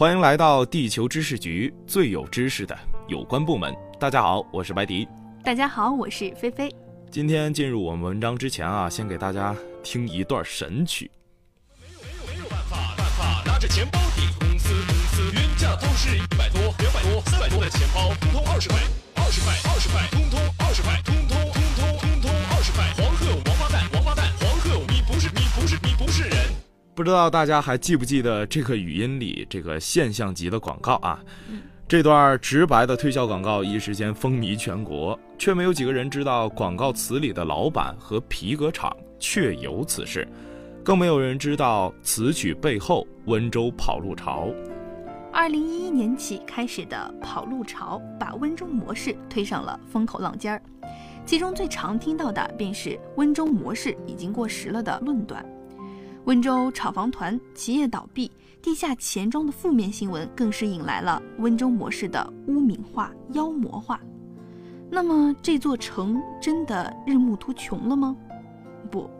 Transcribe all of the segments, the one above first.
欢迎来到地球知识局，最有知识的有关部门。大家好，我是白迪。大家好，我是菲菲。今天进入我们文章之前啊，先给大家听一段神曲。没有没有没有办法办法，拿着钱包抵公司公司，原价都是一百多、两百多、三百多的钱包，通通二十块，二十块二十块，通通二十块，通不知道大家还记不记得这个语音里这个现象级的广告啊？这段直白的推销广告一时间风靡全国，却没有几个人知道广告词里的老板和皮革厂确有此事，更没有人知道此曲背后温州跑路潮。二零一一年起开始的跑路潮，把温州模式推上了风口浪尖儿。其中最常听到的便是“温州模式已经过时了”的论断。温州炒房团企业倒闭、地下钱庄的负面新闻，更是引来了温州模式的污名化、妖魔化。那么，这座城真的日暮途穷了吗？不，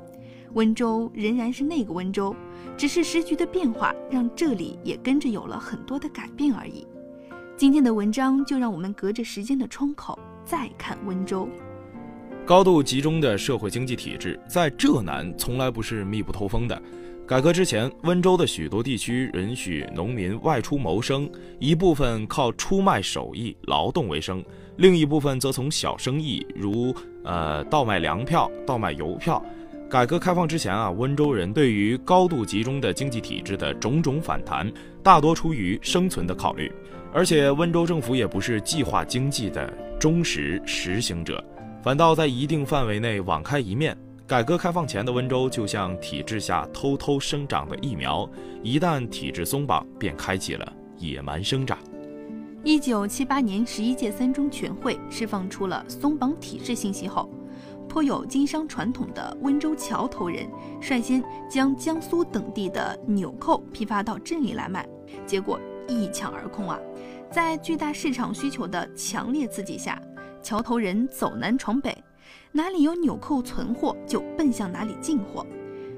温州仍然是那个温州，只是时局的变化让这里也跟着有了很多的改变而已。今天的文章就让我们隔着时间的窗口再看温州。高度集中的社会经济体制，在浙南从来不是密不透风的。改革之前，温州的许多地区允许农民外出谋生，一部分靠出卖手艺劳动为生，另一部分则从小生意，如呃倒卖粮票、倒卖邮票。改革开放之前啊，温州人对于高度集中的经济体制的种种反弹，大多出于生存的考虑，而且温州政府也不是计划经济的忠实实行者。反倒在一定范围内网开一面。改革开放前的温州就像体制下偷偷生长的疫苗，一旦体制松绑，便开启了野蛮生长。一九七八年十一届三中全会释放出了松绑体制信息后，颇有经商传统的温州桥头人率先将江苏等地的纽扣批发到镇里来卖，结果一抢而空啊！在巨大市场需求的强烈刺激下。桥头人走南闯北，哪里有纽扣存货就奔向哪里进货。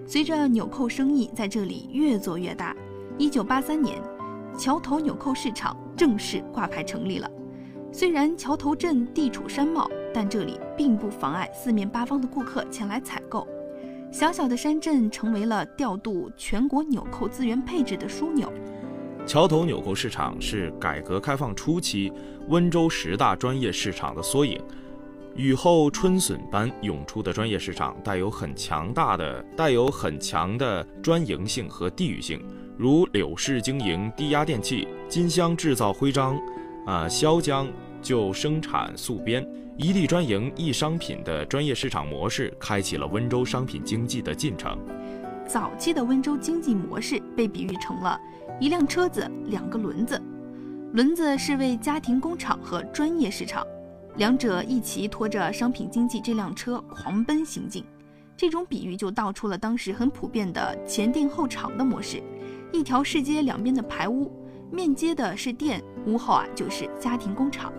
随着纽扣生意在这里越做越大，一九八三年，桥头纽扣市场正式挂牌成立了。虽然桥头镇地处山貌，但这里并不妨碍四面八方的顾客前来采购。小小的山镇成为了调度全国纽扣资源配置的枢纽。桥头纽扣市场是改革开放初期温州十大专业市场的缩影。雨后春笋般涌出的专业市场，带有很强大的、带有很强的专营性和地域性，如柳市经营低压电器，金乡制造徽章，啊，潇江就生产素编，一地专营一商品的专业市场模式，开启了温州商品经济的进程。早期的温州经济模式被比喻成了。一辆车子，两个轮子，轮子是为家庭工厂和专业市场，两者一起拖着商品经济这辆车狂奔行进。这种比喻就道出了当时很普遍的前店后厂的模式。一条市街两边的排屋，面接的是店，屋后啊就是家庭工厂。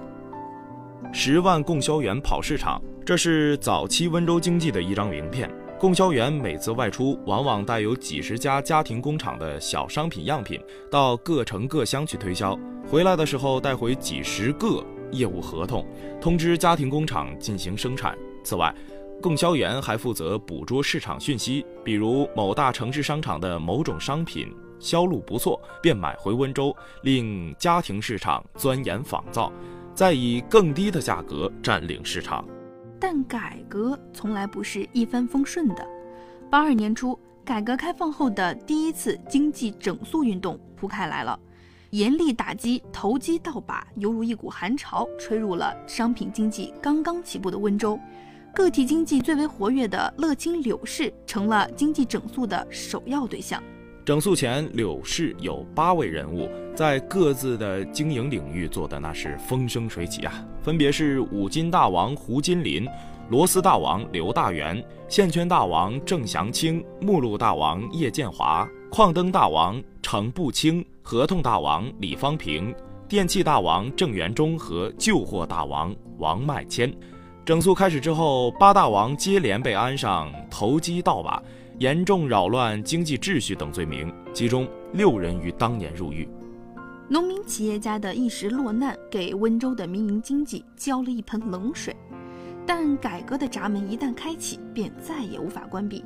十万供销员跑市场，这是早期温州经济的一张名片。供销员每次外出，往往带有几十家家庭工厂的小商品样品到各城各乡去推销。回来的时候，带回几十个业务合同，通知家庭工厂进行生产。此外，供销员还负责捕捉市场讯息，比如某大城市商场的某种商品销路不错，便买回温州，令家庭市场钻研仿造，再以更低的价格占领市场。但改革从来不是一帆风顺的。八二年初，改革开放后的第一次经济整肃运动铺开来了，严厉打击投机倒把，犹如一股寒潮吹入了商品经济刚刚起步的温州。个体经济最为活跃的乐清柳市成了经济整肃的首要对象。整肃前，柳市有八位人物在各自的经营领域做的那是风生水起啊，分别是五金大王胡金林、螺丝大王刘大元、线圈大王郑祥清、目录大王叶建华、矿灯大王程步清、合同大王李方平、电器大王郑元忠和旧货大王王迈谦。整肃开始之后，八大王接连被安上投机倒把。严重扰乱经济秩序等罪名，其中六人于当年入狱。农民企业家的一时落难，给温州的民营经济浇了一盆冷水。但改革的闸门一旦开启，便再也无法关闭。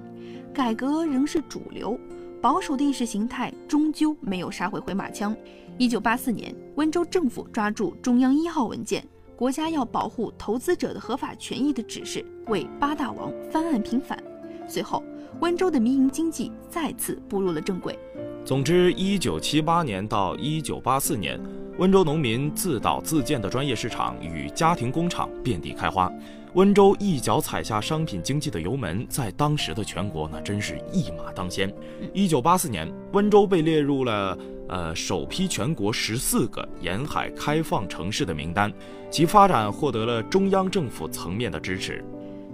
改革仍是主流，保守的意识形态终究没有杀回回马枪。一九八四年，温州政府抓住中央一号文件——国家要保护投资者的合法权益的指示，为八大王翻案平反。随后，温州的民营经济再次步入了正轨。总之，一九七八年到一九八四年，温州农民自导自建的专业市场与家庭工厂遍地开花。温州一脚踩下商品经济的油门，在当时的全国那真是一马当先。一九八四年，温州被列入了呃首批全国十四个沿海开放城市的名单，其发展获得了中央政府层面的支持。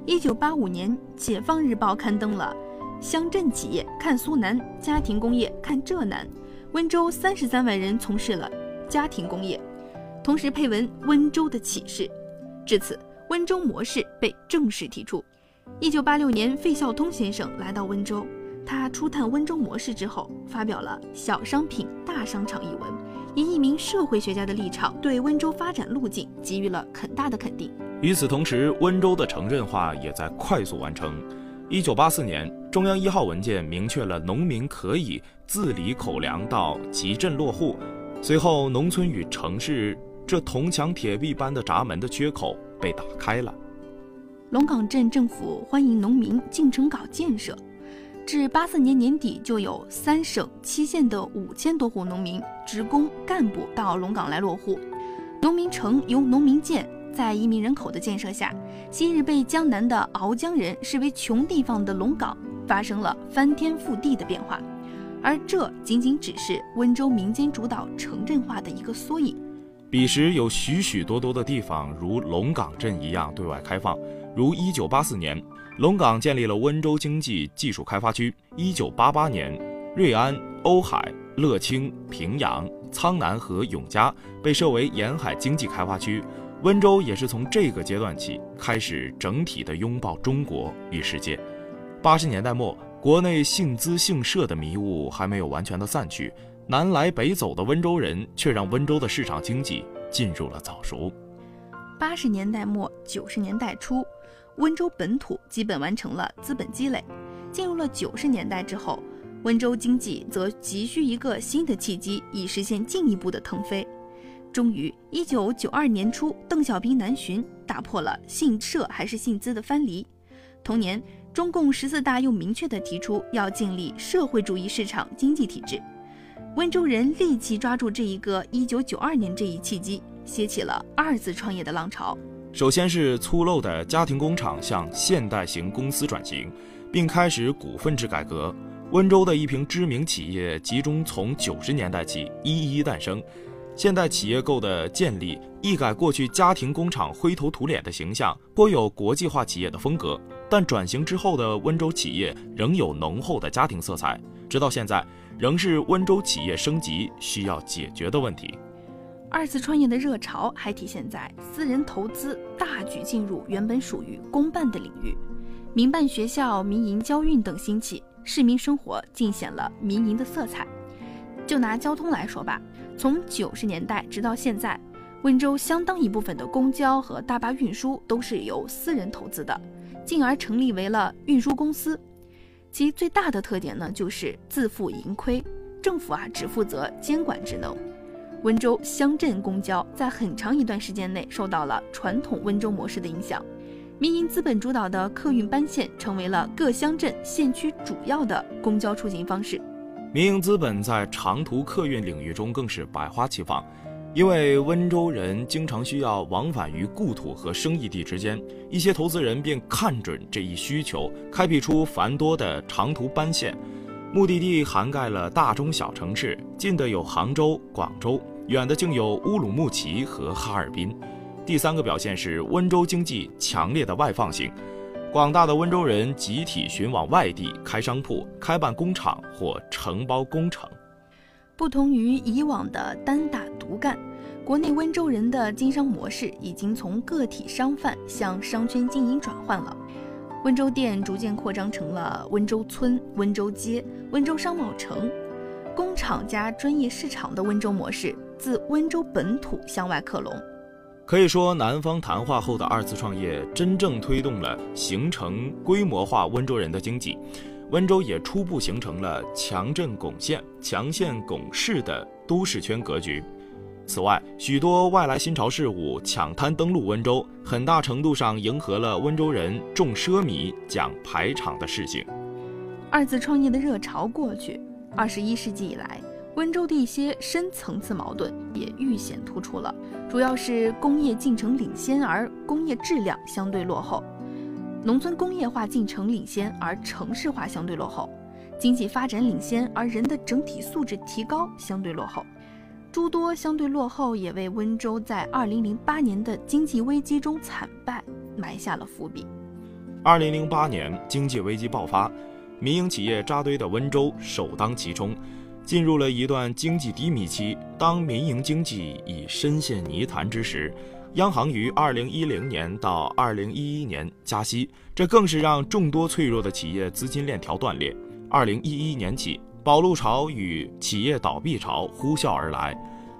一九八五年，《解放日报》刊登了“乡镇企业看苏南，家庭工业看浙南”，温州三十三万人从事了家庭工业，同时配文“温州的启示”。至此。温州模式被正式提出。一九八六年，费孝通先生来到温州，他初探温州模式之后，发表了《小商品大商场》一文，以一名社会学家的立场，对温州发展路径给予了很大的肯定。与此同时，温州的城镇化也在快速完成。一九八四年，中央一号文件明确了农民可以自理口粮到集镇落户。随后，农村与城市这铜墙铁壁般的闸门的缺口。被打开了。龙岗镇政府欢迎农民进城搞建设，至八四年年底，就有三省七县的五千多户农民、职工、干部到龙岗来落户。农民城由农民建，在移民人口的建设下，昔日被江南的鳌江人视为穷地方的龙岗，发生了翻天覆地的变化。而这仅仅只是温州民间主导城镇化的一个缩影。彼时有许许多多的地方如龙岗镇一样对外开放，如1984年，龙岗建立了温州经济技术开发区；1988年，瑞安、瓯海、乐清、平阳、苍南和永嘉被设为沿海经济开发区。温州也是从这个阶段起开始整体的拥抱中国与世界。八十年代末，国内姓资姓社的迷雾还没有完全的散去。南来北走的温州人，却让温州的市场经济进入了早熟。八十年代末九十年代初，温州本土基本完成了资本积累。进入了九十年代之后，温州经济则急需一个新的契机，以实现进一步的腾飞。终于，一九九二年初，邓小平南巡，打破了姓社还是姓资的藩篱。同年，中共十四大又明确地提出要建立社会主义市场经济体制。温州人立即抓住这一个一九九二年这一契机，掀起了二次创业的浪潮。首先是粗陋的家庭工厂向现代型公司转型，并开始股份制改革。温州的一批知名企业集中从九十年代起一一诞生。现代企业构的建立，一改过去家庭工厂灰头土脸的形象，颇有国际化企业的风格。但转型之后的温州企业仍有浓厚的家庭色彩，直到现在。仍是温州企业升级需要解决的问题。二次创业的热潮还体现在私人投资大举进入原本属于公办的领域，民办学校、民营交运等兴起，市民生活尽显了民营的色彩。就拿交通来说吧，从九十年代直到现在，温州相当一部分的公交和大巴运输都是由私人投资的，进而成立为了运输公司。其最大的特点呢，就是自负盈亏，政府啊只负责监管职能。温州乡镇公交在很长一段时间内受到了传统温州模式的影响，民营资本主导的客运班线成为了各乡镇县区主要的公交出行方式。民营资本在长途客运领域中更是百花齐放。因为温州人经常需要往返于故土和生意地之间，一些投资人便看准这一需求，开辟出繁多的长途班线，目的地涵盖了大中小城市，近的有杭州、广州，远的竟有乌鲁木齐和哈尔滨。第三个表现是温州经济强烈的外放性，广大的温州人集体寻往外地开商铺、开办工厂或承包工程。不同于以往的单打不干，国内温州人的经商模式已经从个体商贩向商圈经营转换了。温州店逐渐扩张成了温州村、温州街、温州商贸城，工厂加专业市场的温州模式自温州本土向外克隆。可以说，南方谈话后的二次创业真正推动了形成规模化温州人的经济，温州也初步形成了强镇拱县、强县拱市的都市圈格局。此外，许多外来新潮事物抢滩登陆温州，很大程度上迎合了温州人重奢靡、讲排场的事情。二次创业的热潮过去，二十一世纪以来，温州的一些深层次矛盾也愈显突出了，主要是工业进程领先而工业质量相对落后，农村工业化进程领先而城市化相对落后，经济发展领先而人的整体素质提高相对落后。诸多相对落后，也为温州在二零零八年的经济危机中惨败埋下了伏笔。二零零八年经济危机爆发，民营企业扎堆的温州首当其冲，进入了一段经济低迷期。当民营经济已深陷泥潭之时，央行于二零一零年到二零一一年加息，这更是让众多脆弱的企业资金链条断裂。二零一一年起。保路潮与企业倒闭潮呼啸而来，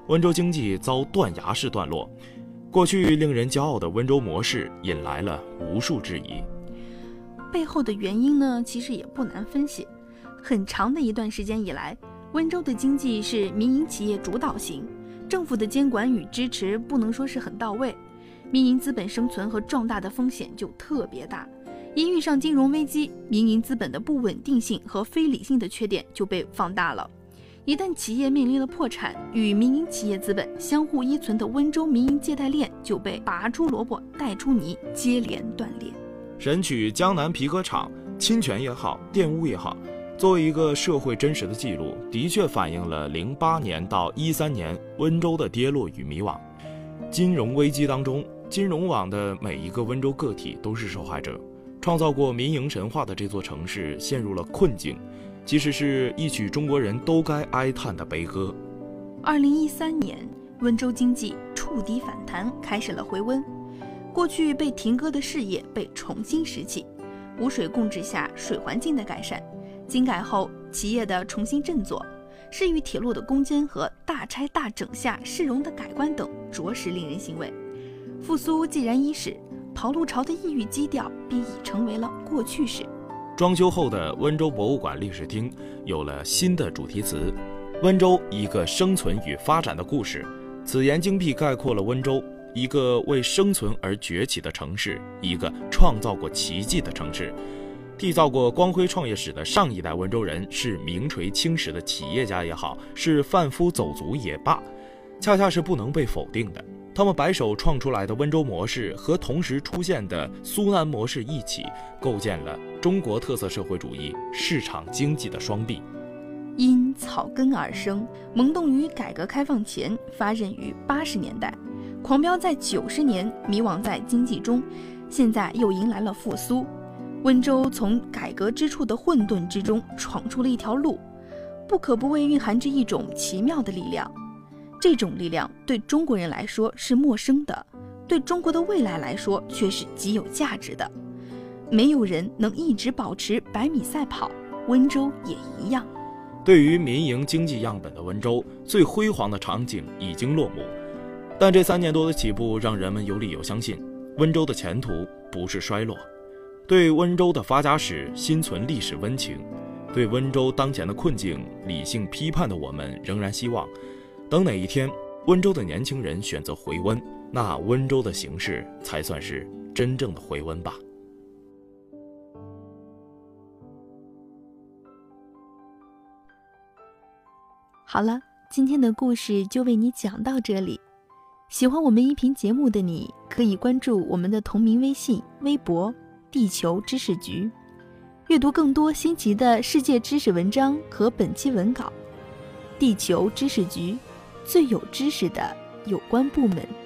温州经济遭断崖式段落。过去令人骄傲的温州模式引来了无数质疑。背后的原因呢，其实也不难分析。很长的一段时间以来，温州的经济是民营企业主导型，政府的监管与支持不能说是很到位，民营资本生存和壮大的风险就特别大。一遇上金融危机，民营资本的不稳定性和非理性的缺点就被放大了。一旦企业面临了破产，与民营企业资本相互依存的温州民营借贷链就被拔出萝卜带出泥，接连断裂。神曲江南皮革厂侵权也好，玷污也好，作为一个社会真实的记录，的确反映了零八年到一三年温州的跌落与迷惘。金融危机当中，金融网的每一个温州个体都是受害者。创造过民营神话的这座城市陷入了困境，其实是一曲中国人都该哀叹的悲歌。二零一三年，温州经济触底反弹，开始了回温。过去被停割的事业被重新拾起，污水供治下水环境的改善，经改后企业的重新振作，市域铁路的攻坚和大拆大整下市容的改观等，着实令人欣慰。复苏既然伊始。跑路潮的抑郁基调便已成为了过去式。装修后的温州博物馆历史厅有了新的主题词：“温州一个生存与发展的故事。”此言精辟概括了温州一个为生存而崛起的城市，一个创造过奇迹的城市。缔造过光辉创业史的上一代温州人，是名垂青史的企业家也好，是贩夫走卒也罢，恰恰是不能被否定的。他们白手创出来的温州模式和同时出现的苏南模式一起，构建了中国特色社会主义市场经济的双臂。因草根而生，萌动于改革开放前，发轫于八十年代，狂飙在九十年，迷惘在经济中，现在又迎来了复苏。温州从改革之初的混沌之中闯出了一条路，不可不谓蕴含着一种奇妙的力量。这种力量对中国人来说是陌生的，对中国的未来来说却是极有价值的。没有人能一直保持百米赛跑，温州也一样。对于民营经济样本的温州，最辉煌的场景已经落幕，但这三年多的起步让人们有理由相信，温州的前途不是衰落。对温州的发家史心存历史温情，对温州当前的困境理性批判的我们仍然希望。等哪一天，温州的年轻人选择回温，那温州的形势才算是真正的回温吧。好了，今天的故事就为你讲到这里。喜欢我们音频节目的你，可以关注我们的同名微信、微博“地球知识局”，阅读更多新奇的世界知识文章和本期文稿。地球知识局。最有知识的有关部门。